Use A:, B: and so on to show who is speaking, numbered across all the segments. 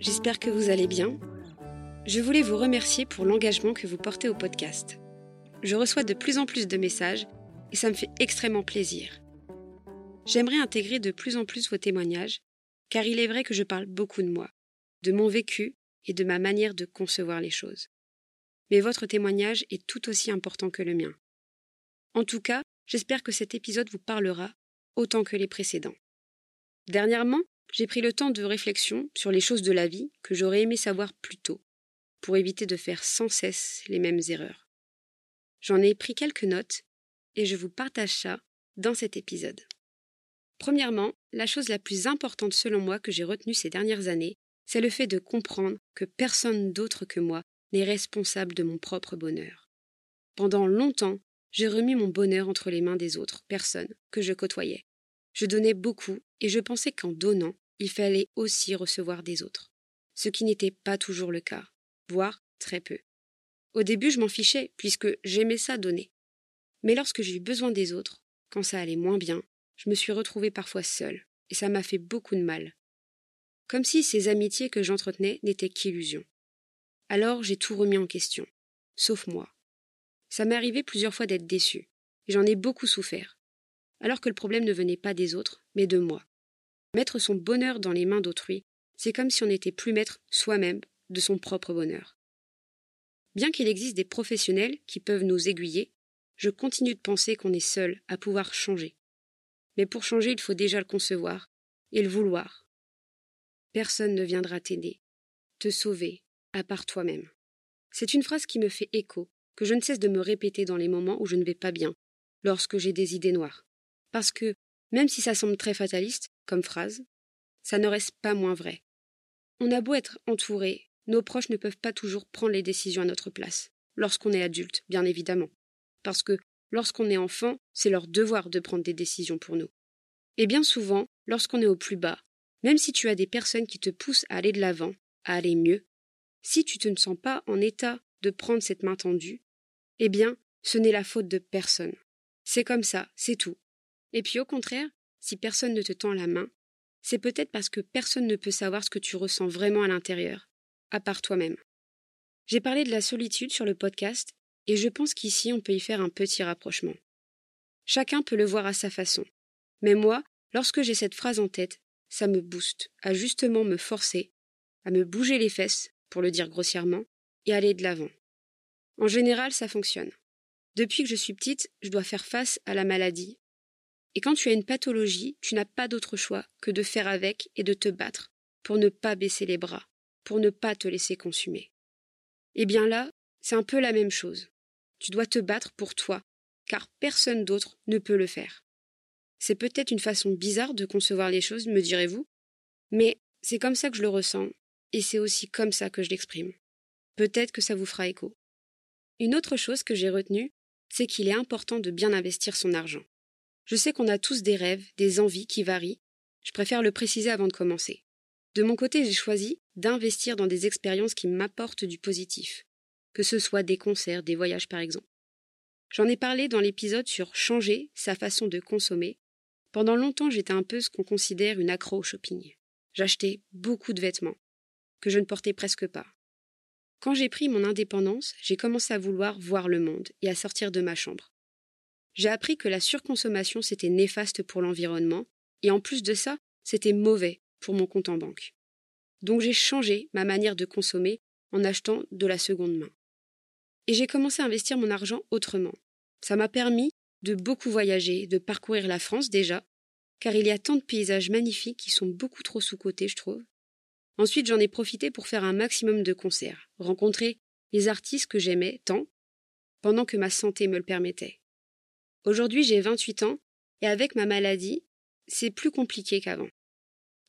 A: j'espère que vous allez bien. Je voulais vous remercier pour l'engagement que vous portez au podcast. Je reçois de plus en plus de messages et ça me fait extrêmement plaisir. J'aimerais intégrer de plus en plus vos témoignages, car il est vrai que je parle beaucoup de moi, de mon vécu et de ma manière de concevoir les choses. Mais votre témoignage est tout aussi important que le mien. En tout cas, j'espère que cet épisode vous parlera autant que les précédents. Dernièrement, j'ai pris le temps de réflexion sur les choses de la vie que j'aurais aimé savoir plus tôt, pour éviter de faire sans cesse les mêmes erreurs. J'en ai pris quelques notes et je vous partage ça dans cet épisode. Premièrement, la chose la plus importante selon moi que j'ai retenue ces dernières années, c'est le fait de comprendre que personne d'autre que moi n'est responsable de mon propre bonheur. Pendant longtemps, j'ai remis mon bonheur entre les mains des autres personnes que je côtoyais. Je donnais beaucoup et je pensais qu'en donnant, il fallait aussi recevoir des autres. Ce qui n'était pas toujours le cas, voire très peu. Au début, je m'en fichais, puisque j'aimais ça donner. Mais lorsque j'ai eu besoin des autres, quand ça allait moins bien, je me suis retrouvée parfois seule, et ça m'a fait beaucoup de mal. Comme si ces amitiés que j'entretenais n'étaient qu'illusions. Alors j'ai tout remis en question, sauf moi. Ça m'est arrivé plusieurs fois d'être déçue, et j'en ai beaucoup souffert, alors que le problème ne venait pas des autres, mais de moi. Mettre son bonheur dans les mains d'autrui, c'est comme si on n'était plus maître soi-même de son propre bonheur. Bien qu'il existe des professionnels qui peuvent nous aiguiller, je continue de penser qu'on est seul à pouvoir changer. Mais pour changer, il faut déjà le concevoir et le vouloir. Personne ne viendra t'aider, te sauver, à part toi-même. C'est une phrase qui me fait écho, que je ne cesse de me répéter dans les moments où je ne vais pas bien, lorsque j'ai des idées noires. Parce que, même si ça semble très fataliste, comme phrase, ça ne reste pas moins vrai. On a beau être entouré, nos proches ne peuvent pas toujours prendre les décisions à notre place, lorsqu'on est adulte, bien évidemment. Parce que lorsqu'on est enfant, c'est leur devoir de prendre des décisions pour nous. Et bien souvent, lorsqu'on est au plus bas, même si tu as des personnes qui te poussent à aller de l'avant, à aller mieux, si tu ne te sens pas en état de prendre cette main tendue, eh bien, ce n'est la faute de personne. C'est comme ça, c'est tout. Et puis au contraire, si personne ne te tend la main, c'est peut-être parce que personne ne peut savoir ce que tu ressens vraiment à l'intérieur, à part toi-même. J'ai parlé de la solitude sur le podcast, et je pense qu'ici on peut y faire un petit rapprochement. Chacun peut le voir à sa façon. Mais moi, lorsque j'ai cette phrase en tête, ça me booste à justement me forcer, à me bouger les fesses, pour le dire grossièrement, et aller de l'avant. En général, ça fonctionne. Depuis que je suis petite, je dois faire face à la maladie, et quand tu as une pathologie, tu n'as pas d'autre choix que de faire avec et de te battre pour ne pas baisser les bras, pour ne pas te laisser consumer. Eh bien là, c'est un peu la même chose. Tu dois te battre pour toi, car personne d'autre ne peut le faire. C'est peut-être une façon bizarre de concevoir les choses, me direz-vous, mais c'est comme ça que je le ressens, et c'est aussi comme ça que je l'exprime. Peut-être que ça vous fera écho. Une autre chose que j'ai retenue, c'est qu'il est important de bien investir son argent. Je sais qu'on a tous des rêves, des envies qui varient. Je préfère le préciser avant de commencer. De mon côté, j'ai choisi d'investir dans des expériences qui m'apportent du positif, que ce soit des concerts, des voyages par exemple. J'en ai parlé dans l'épisode sur changer sa façon de consommer. Pendant longtemps, j'étais un peu ce qu'on considère une accro au shopping. J'achetais beaucoup de vêtements, que je ne portais presque pas. Quand j'ai pris mon indépendance, j'ai commencé à vouloir voir le monde et à sortir de ma chambre j'ai appris que la surconsommation c'était néfaste pour l'environnement, et en plus de ça, c'était mauvais pour mon compte en banque. Donc j'ai changé ma manière de consommer en achetant de la seconde main. Et j'ai commencé à investir mon argent autrement. Ça m'a permis de beaucoup voyager, de parcourir la France déjà, car il y a tant de paysages magnifiques qui sont beaucoup trop sous-cotés, je trouve. Ensuite, j'en ai profité pour faire un maximum de concerts, rencontrer les artistes que j'aimais tant, pendant que ma santé me le permettait. Aujourd'hui, j'ai 28 ans et avec ma maladie, c'est plus compliqué qu'avant.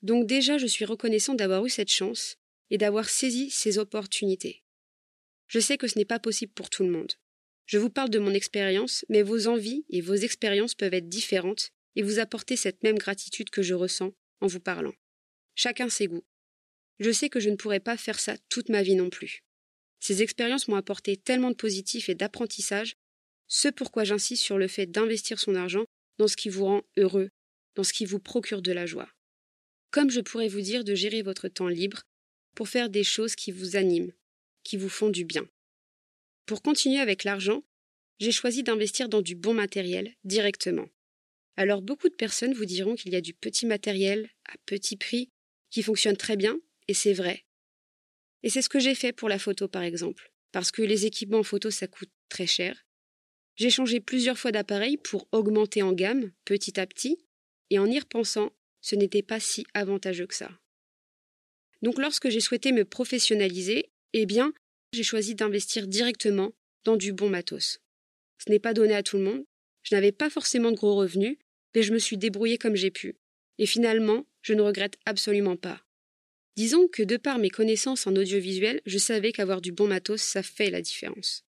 A: Donc déjà, je suis reconnaissant d'avoir eu cette chance et d'avoir saisi ces opportunités. Je sais que ce n'est pas possible pour tout le monde. Je vous parle de mon expérience, mais vos envies et vos expériences peuvent être différentes et vous apporter cette même gratitude que je ressens en vous parlant. Chacun ses goûts. Je sais que je ne pourrais pas faire ça toute ma vie non plus. Ces expériences m'ont apporté tellement de positifs et d'apprentissage ce pourquoi j'insiste sur le fait d'investir son argent dans ce qui vous rend heureux, dans ce qui vous procure de la joie. Comme je pourrais vous dire de gérer votre temps libre, pour faire des choses qui vous animent, qui vous font du bien. Pour continuer avec l'argent, j'ai choisi d'investir dans du bon matériel directement. Alors beaucoup de personnes vous diront qu'il y a du petit matériel à petit prix qui fonctionne très bien, et c'est vrai. Et c'est ce que j'ai fait pour la photo par exemple, parce que les équipements photo ça coûte très cher. J'ai changé plusieurs fois d'appareil pour augmenter en gamme petit à petit, et en y repensant, ce n'était pas si avantageux que ça. Donc lorsque j'ai souhaité me professionnaliser, eh bien, j'ai choisi d'investir directement dans du bon matos. Ce n'est pas donné à tout le monde. Je n'avais pas forcément de gros revenus, mais je me suis débrouillée comme j'ai pu. Et finalement, je ne regrette absolument pas. Disons que de par mes connaissances en audiovisuel, je savais qu'avoir du bon matos, ça fait la différence.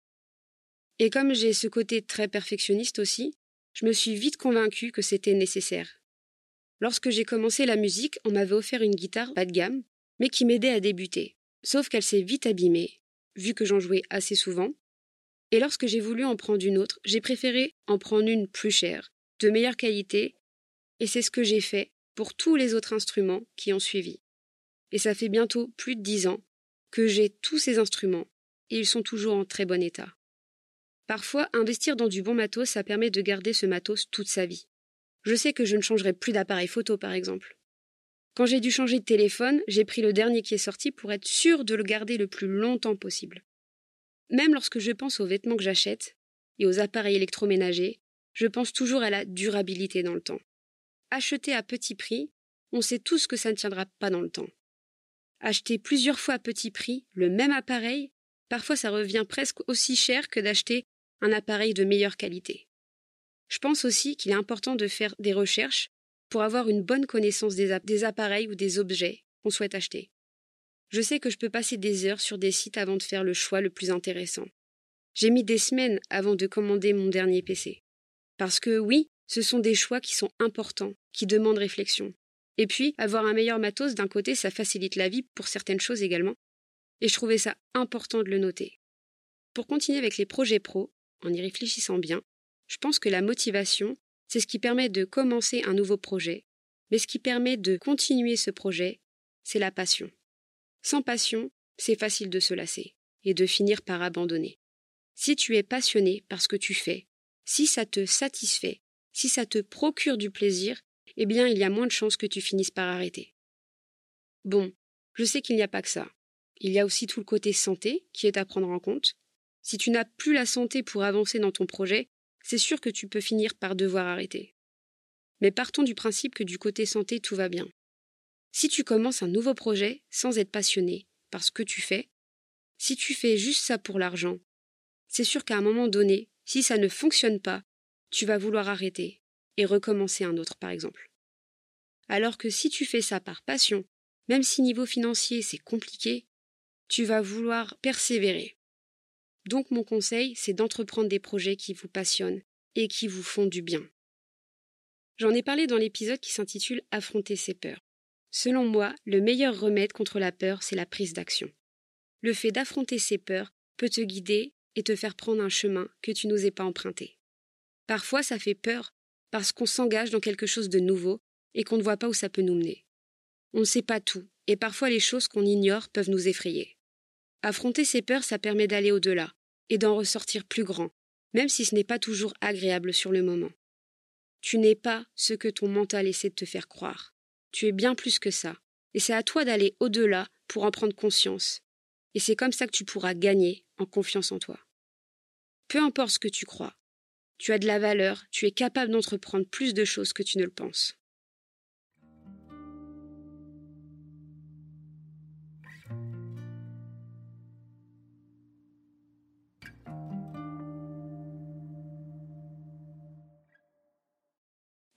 A: Et comme j'ai ce côté très perfectionniste aussi, je me suis vite convaincue que c'était nécessaire. Lorsque j'ai commencé la musique, on m'avait offert une guitare bas de gamme, mais qui m'aidait à débuter. Sauf qu'elle s'est vite abîmée, vu que j'en jouais assez souvent. Et lorsque j'ai voulu en prendre une autre, j'ai préféré en prendre une plus chère, de meilleure qualité, et c'est ce que j'ai fait pour tous les autres instruments qui ont suivi. Et ça fait bientôt plus de dix ans que j'ai tous ces instruments, et ils sont toujours en très bon état. Parfois, investir dans du bon matos, ça permet de garder ce matos toute sa vie. Je sais que je ne changerai plus d'appareil photo, par exemple. Quand j'ai dû changer de téléphone, j'ai pris le dernier qui est sorti pour être sûr de le garder le plus longtemps possible. Même lorsque je pense aux vêtements que j'achète et aux appareils électroménagers, je pense toujours à la durabilité dans le temps. Acheter à petit prix, on sait tous que ça ne tiendra pas dans le temps. Acheter plusieurs fois à petit prix le même appareil, parfois ça revient presque aussi cher que d'acheter un appareil de meilleure qualité. Je pense aussi qu'il est important de faire des recherches pour avoir une bonne connaissance des, appareils ou des objets qu'on souhaite acheter. Je sais que je peux passer des heures sur des sites avant de faire le choix le plus intéressant. J'ai mis des semaines avant de commander mon dernier PC. Parce que oui, ce sont des choix qui sont importants, qui demandent réflexion. Et puis, avoir un meilleur matos, d'un côté, ça facilite la vie pour certaines choses également. Et je trouvais ça important de le noter. Pour continuer avec les projets pro, en y réfléchissant bien, je pense que la motivation, c'est ce qui permet de commencer un nouveau projet, mais ce qui permet de continuer ce projet, c'est la passion. Sans passion, c'est facile de se lasser et de finir par abandonner. Si tu es passionné par ce que tu fais, si ça te satisfait, si ça te procure du plaisir, eh bien il y a moins de chances que tu finisses par arrêter. Bon, je sais qu'il n'y a pas que ça. Il y a aussi tout le côté santé qui est à prendre en compte. Si tu n'as plus la santé pour avancer dans ton projet, c'est sûr que tu peux finir par devoir arrêter. Mais partons du principe que du côté santé, tout va bien. Si tu commences un nouveau projet sans être passionné par ce que tu fais, si tu fais juste ça pour l'argent, c'est sûr qu'à un moment donné, si ça ne fonctionne pas, tu vas vouloir arrêter et recommencer un autre, par exemple. Alors que si tu fais ça par passion, même si niveau financier c'est compliqué, tu vas vouloir persévérer. Donc mon conseil, c'est d'entreprendre des projets qui vous passionnent et qui vous font du bien. J'en ai parlé dans l'épisode qui s'intitule Affronter ses peurs. Selon moi, le meilleur remède contre la peur, c'est la prise d'action. Le fait d'affronter ses peurs peut te guider et te faire prendre un chemin que tu n'osais pas emprunter. Parfois, ça fait peur parce qu'on s'engage dans quelque chose de nouveau et qu'on ne voit pas où ça peut nous mener. On ne sait pas tout, et parfois les choses qu'on ignore peuvent nous effrayer. Affronter ses peurs, ça permet d'aller au-delà, et d'en ressortir plus grand, même si ce n'est pas toujours agréable sur le moment. Tu n'es pas ce que ton mental essaie de te faire croire. Tu es bien plus que ça, et c'est à toi d'aller au-delà pour en prendre conscience. Et c'est comme ça que tu pourras gagner en confiance en toi. Peu importe ce que tu crois, tu as de la valeur, tu es capable d'entreprendre plus de choses que tu ne le penses.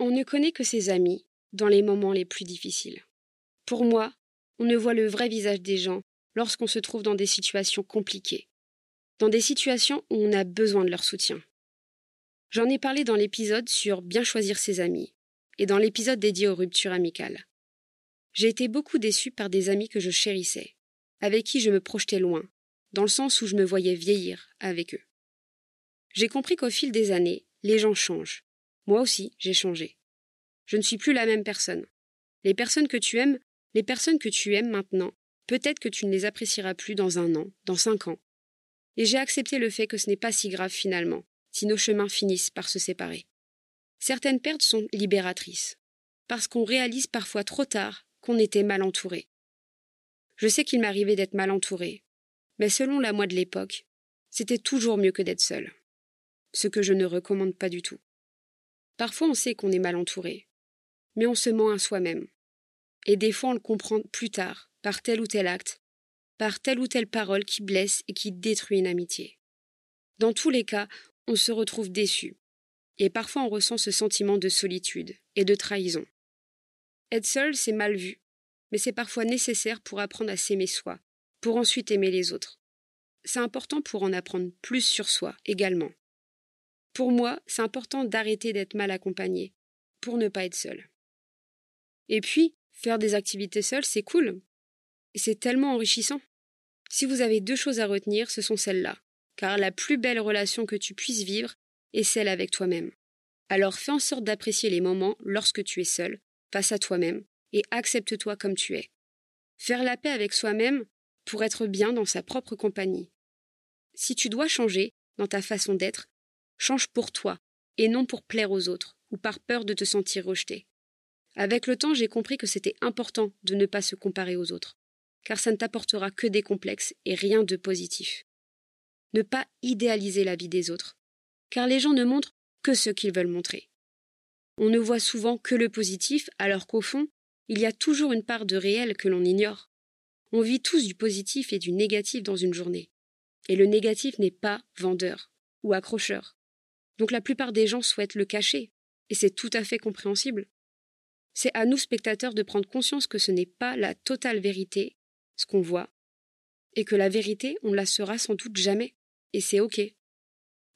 A: On ne connaît que ses amis dans les moments les plus difficiles. Pour moi, on ne voit le vrai visage des gens lorsqu'on se trouve dans des situations compliquées, dans des situations où on a besoin de leur soutien. J'en ai parlé dans l'épisode sur bien choisir ses amis et dans l'épisode dédié aux ruptures amicales. J'ai été beaucoup déçue par des amis que je chérissais, avec qui je me projetais loin, dans le sens où je me voyais vieillir avec eux. J'ai compris qu'au fil des années, les gens changent, moi aussi, j'ai changé. Je ne suis plus la même personne. Les personnes que tu aimes, les personnes que tu aimes maintenant, peut-être que tu ne les apprécieras plus dans un an, dans cinq ans. Et j'ai accepté le fait que ce n'est pas si grave finalement, si nos chemins finissent par se séparer. Certaines pertes sont libératrices, parce qu'on réalise parfois trop tard qu'on était mal entouré. Je sais qu'il m'arrivait d'être mal entouré, mais selon la moi de l'époque, c'était toujours mieux que d'être seul. Ce que je ne recommande pas du tout. Parfois on sait qu'on est mal entouré, mais on se ment à soi-même. Et des fois on le comprend plus tard, par tel ou tel acte, par telle ou telle parole qui blesse et qui détruit une amitié. Dans tous les cas, on se retrouve déçu. Et parfois on ressent ce sentiment de solitude et de trahison. Être seul, c'est mal vu, mais c'est parfois nécessaire pour apprendre à s'aimer soi, pour ensuite aimer les autres. C'est important pour en apprendre plus sur soi également. Pour moi, c'est important d'arrêter d'être mal accompagné, pour ne pas être seul. Et puis, faire des activités seules, c'est cool. C'est tellement enrichissant. Si vous avez deux choses à retenir, ce sont celles-là, car la plus belle relation que tu puisses vivre est celle avec toi-même. Alors fais en sorte d'apprécier les moments lorsque tu es seul, face à toi-même, et accepte-toi comme tu es. Faire la paix avec soi-même pour être bien dans sa propre compagnie. Si tu dois changer dans ta façon d'être, change pour toi, et non pour plaire aux autres, ou par peur de te sentir rejeté. Avec le temps, j'ai compris que c'était important de ne pas se comparer aux autres, car ça ne t'apportera que des complexes et rien de positif. Ne pas idéaliser la vie des autres, car les gens ne montrent que ce qu'ils veulent montrer. On ne voit souvent que le positif, alors qu'au fond, il y a toujours une part de réel que l'on ignore. On vit tous du positif et du négatif dans une journée. Et le négatif n'est pas vendeur ou accrocheur. Donc la plupart des gens souhaitent le cacher, et c'est tout à fait compréhensible. C'est à nous spectateurs de prendre conscience que ce n'est pas la totale vérité, ce qu'on voit, et que la vérité, on ne la sera sans doute jamais, et c'est ok.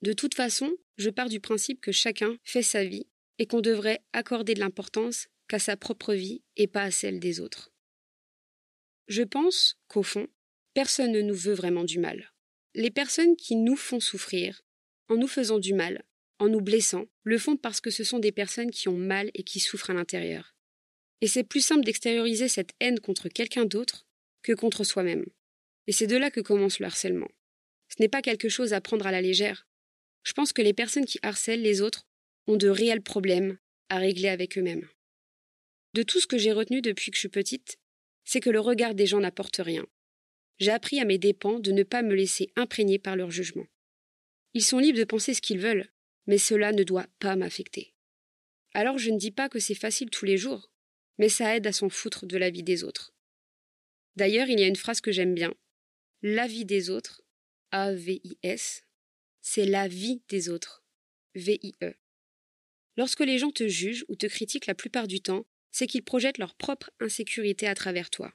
A: De toute façon, je pars du principe que chacun fait sa vie et qu'on devrait accorder de l'importance qu'à sa propre vie et pas à celle des autres. Je pense qu'au fond, personne ne nous veut vraiment du mal. Les personnes qui nous font souffrir, en nous faisant du mal, en nous blessant, le font parce que ce sont des personnes qui ont mal et qui souffrent à l'intérieur. Et c'est plus simple d'extérioriser cette haine contre quelqu'un d'autre que contre soi-même. Et c'est de là que commence le harcèlement. Ce n'est pas quelque chose à prendre à la légère. Je pense que les personnes qui harcèlent les autres ont de réels problèmes à régler avec eux-mêmes. De tout ce que j'ai retenu depuis que je suis petite, c'est que le regard des gens n'apporte rien. J'ai appris à mes dépens de ne pas me laisser imprégner par leur jugement. Ils sont libres de penser ce qu'ils veulent, mais cela ne doit pas m'affecter. Alors je ne dis pas que c'est facile tous les jours, mais ça aide à s'en foutre de la vie des autres. D'ailleurs, il y a une phrase que j'aime bien. La vie des autres, A-V-I-S, c'est la vie des autres, V-I-E. Lorsque les gens te jugent ou te critiquent la plupart du temps, c'est qu'ils projettent leur propre insécurité à travers toi.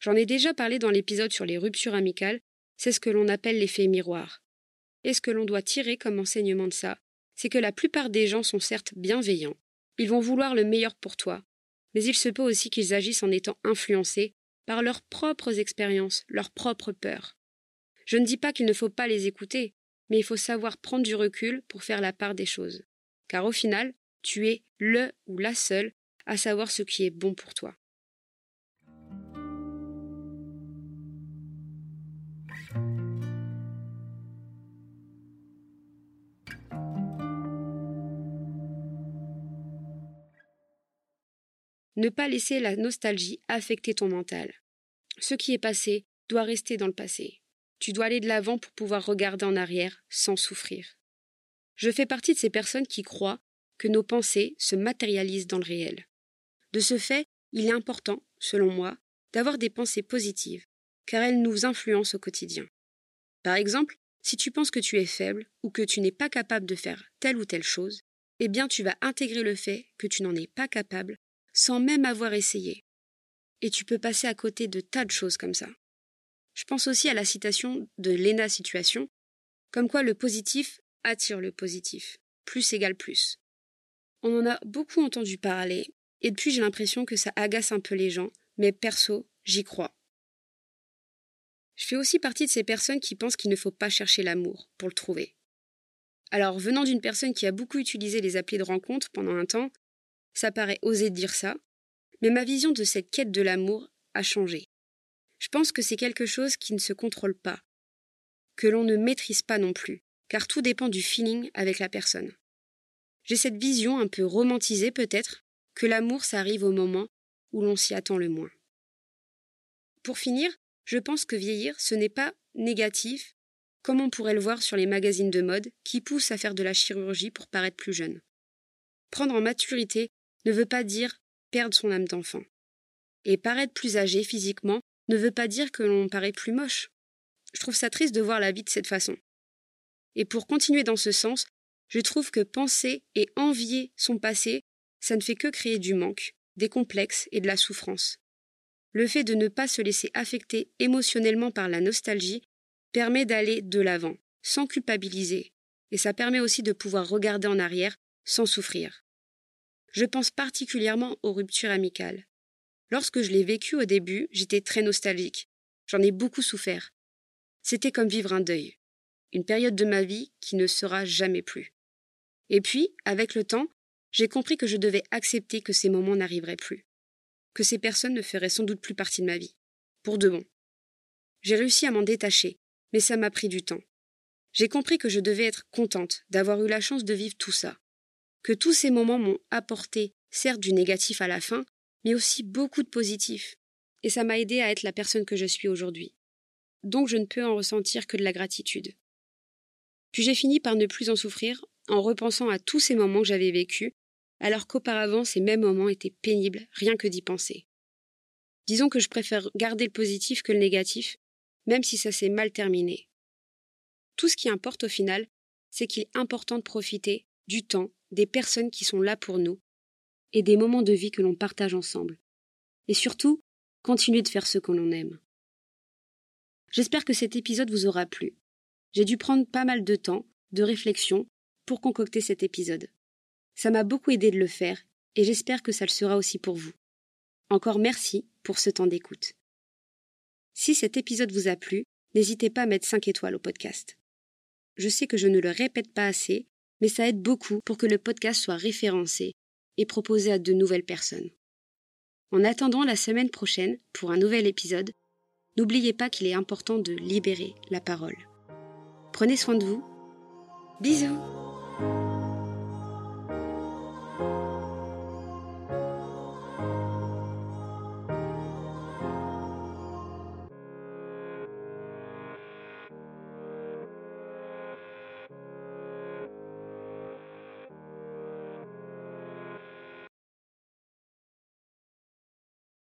A: J'en ai déjà parlé dans l'épisode sur les ruptures amicales, c'est ce que l'on appelle l'effet miroir. Et ce que l'on doit tirer comme enseignement de ça, c'est que la plupart des gens sont certes bienveillants, ils vont vouloir le meilleur pour toi, mais il se peut aussi qu'ils agissent en étant influencés par leurs propres expériences, leurs propres peurs. Je ne dis pas qu'il ne faut pas les écouter, mais il faut savoir prendre du recul pour faire la part des choses. Car au final, tu es le ou la seule à savoir ce qui est bon pour toi. Ne pas laisser la nostalgie affecter ton mental. Ce qui est passé doit rester dans le passé. Tu dois aller de l'avant pour pouvoir regarder en arrière sans souffrir. Je fais partie de ces personnes qui croient que nos pensées se matérialisent dans le réel. De ce fait, il est important, selon moi, d'avoir des pensées positives, car elles nous influencent au quotidien. Par exemple, si tu penses que tu es faible ou que tu n'es pas capable de faire telle ou telle chose, eh bien tu vas intégrer le fait que tu n'en es pas capable sans même avoir essayé. Et tu peux passer à côté de tas de choses comme ça. Je pense aussi à la citation de Lena Situation, comme quoi le positif attire le positif. Plus égale plus. On en a beaucoup entendu parler, et depuis j'ai l'impression que ça agace un peu les gens, mais perso, j'y crois. Je fais aussi partie de ces personnes qui pensent qu'il ne faut pas chercher l'amour pour le trouver. Alors, venant d'une personne qui a beaucoup utilisé les applis de rencontre pendant un temps, ça paraît oser dire ça, mais ma vision de cette quête de l'amour a changé. Je pense que c'est quelque chose qui ne se contrôle pas, que l'on ne maîtrise pas non plus, car tout dépend du feeling avec la personne. J'ai cette vision un peu romantisée peut-être, que l'amour s'arrive au moment où l'on s'y attend le moins. Pour finir, je pense que vieillir, ce n'est pas négatif, comme on pourrait le voir sur les magazines de mode qui poussent à faire de la chirurgie pour paraître plus jeune. Prendre en maturité ne veut pas dire perdre son âme d'enfant. Et paraître plus âgé physiquement ne veut pas dire que l'on paraît plus moche. Je trouve ça triste de voir la vie de cette façon. Et pour continuer dans ce sens, je trouve que penser et envier son passé, ça ne fait que créer du manque, des complexes et de la souffrance. Le fait de ne pas se laisser affecter émotionnellement par la nostalgie permet d'aller de l'avant, sans culpabiliser, et ça permet aussi de pouvoir regarder en arrière sans souffrir. Je pense particulièrement aux ruptures amicales. Lorsque je l'ai vécu au début, j'étais très nostalgique. J'en ai beaucoup souffert. C'était comme vivre un deuil, une période de ma vie qui ne sera jamais plus. Et puis, avec le temps, j'ai compris que je devais accepter que ces moments n'arriveraient plus, que ces personnes ne feraient sans doute plus partie de ma vie, pour de bon. J'ai réussi à m'en détacher, mais ça m'a pris du temps. J'ai compris que je devais être contente d'avoir eu la chance de vivre tout ça, que tous ces moments m'ont apporté, certes du négatif à la fin, mais aussi beaucoup de positif, et ça m'a aidé à être la personne que je suis aujourd'hui. Donc je ne peux en ressentir que de la gratitude. Puis j'ai fini par ne plus en souffrir en repensant à tous ces moments que j'avais vécus, alors qu'auparavant ces mêmes moments étaient pénibles rien que d'y penser. Disons que je préfère garder le positif que le négatif, même si ça s'est mal terminé. Tout ce qui importe au final, c'est qu'il est important de profiter du temps, des personnes qui sont là pour nous, et des moments de vie que l'on partage ensemble. Et surtout, continuer de faire ce que l'on aime. J'espère que cet épisode vous aura plu. J'ai dû prendre pas mal de temps, de réflexion, pour concocter cet épisode. Ça m'a beaucoup aidé de le faire, et j'espère que ça le sera aussi pour vous. Encore merci pour ce temps d'écoute. Si cet épisode vous a plu, n'hésitez pas à mettre 5 étoiles au podcast. Je sais que je ne le répète pas assez, mais ça aide beaucoup pour que le podcast soit référencé et proposé à de nouvelles personnes. En attendant la semaine prochaine pour un nouvel épisode, n'oubliez pas qu'il est important de libérer la parole. Prenez soin de vous. Bisous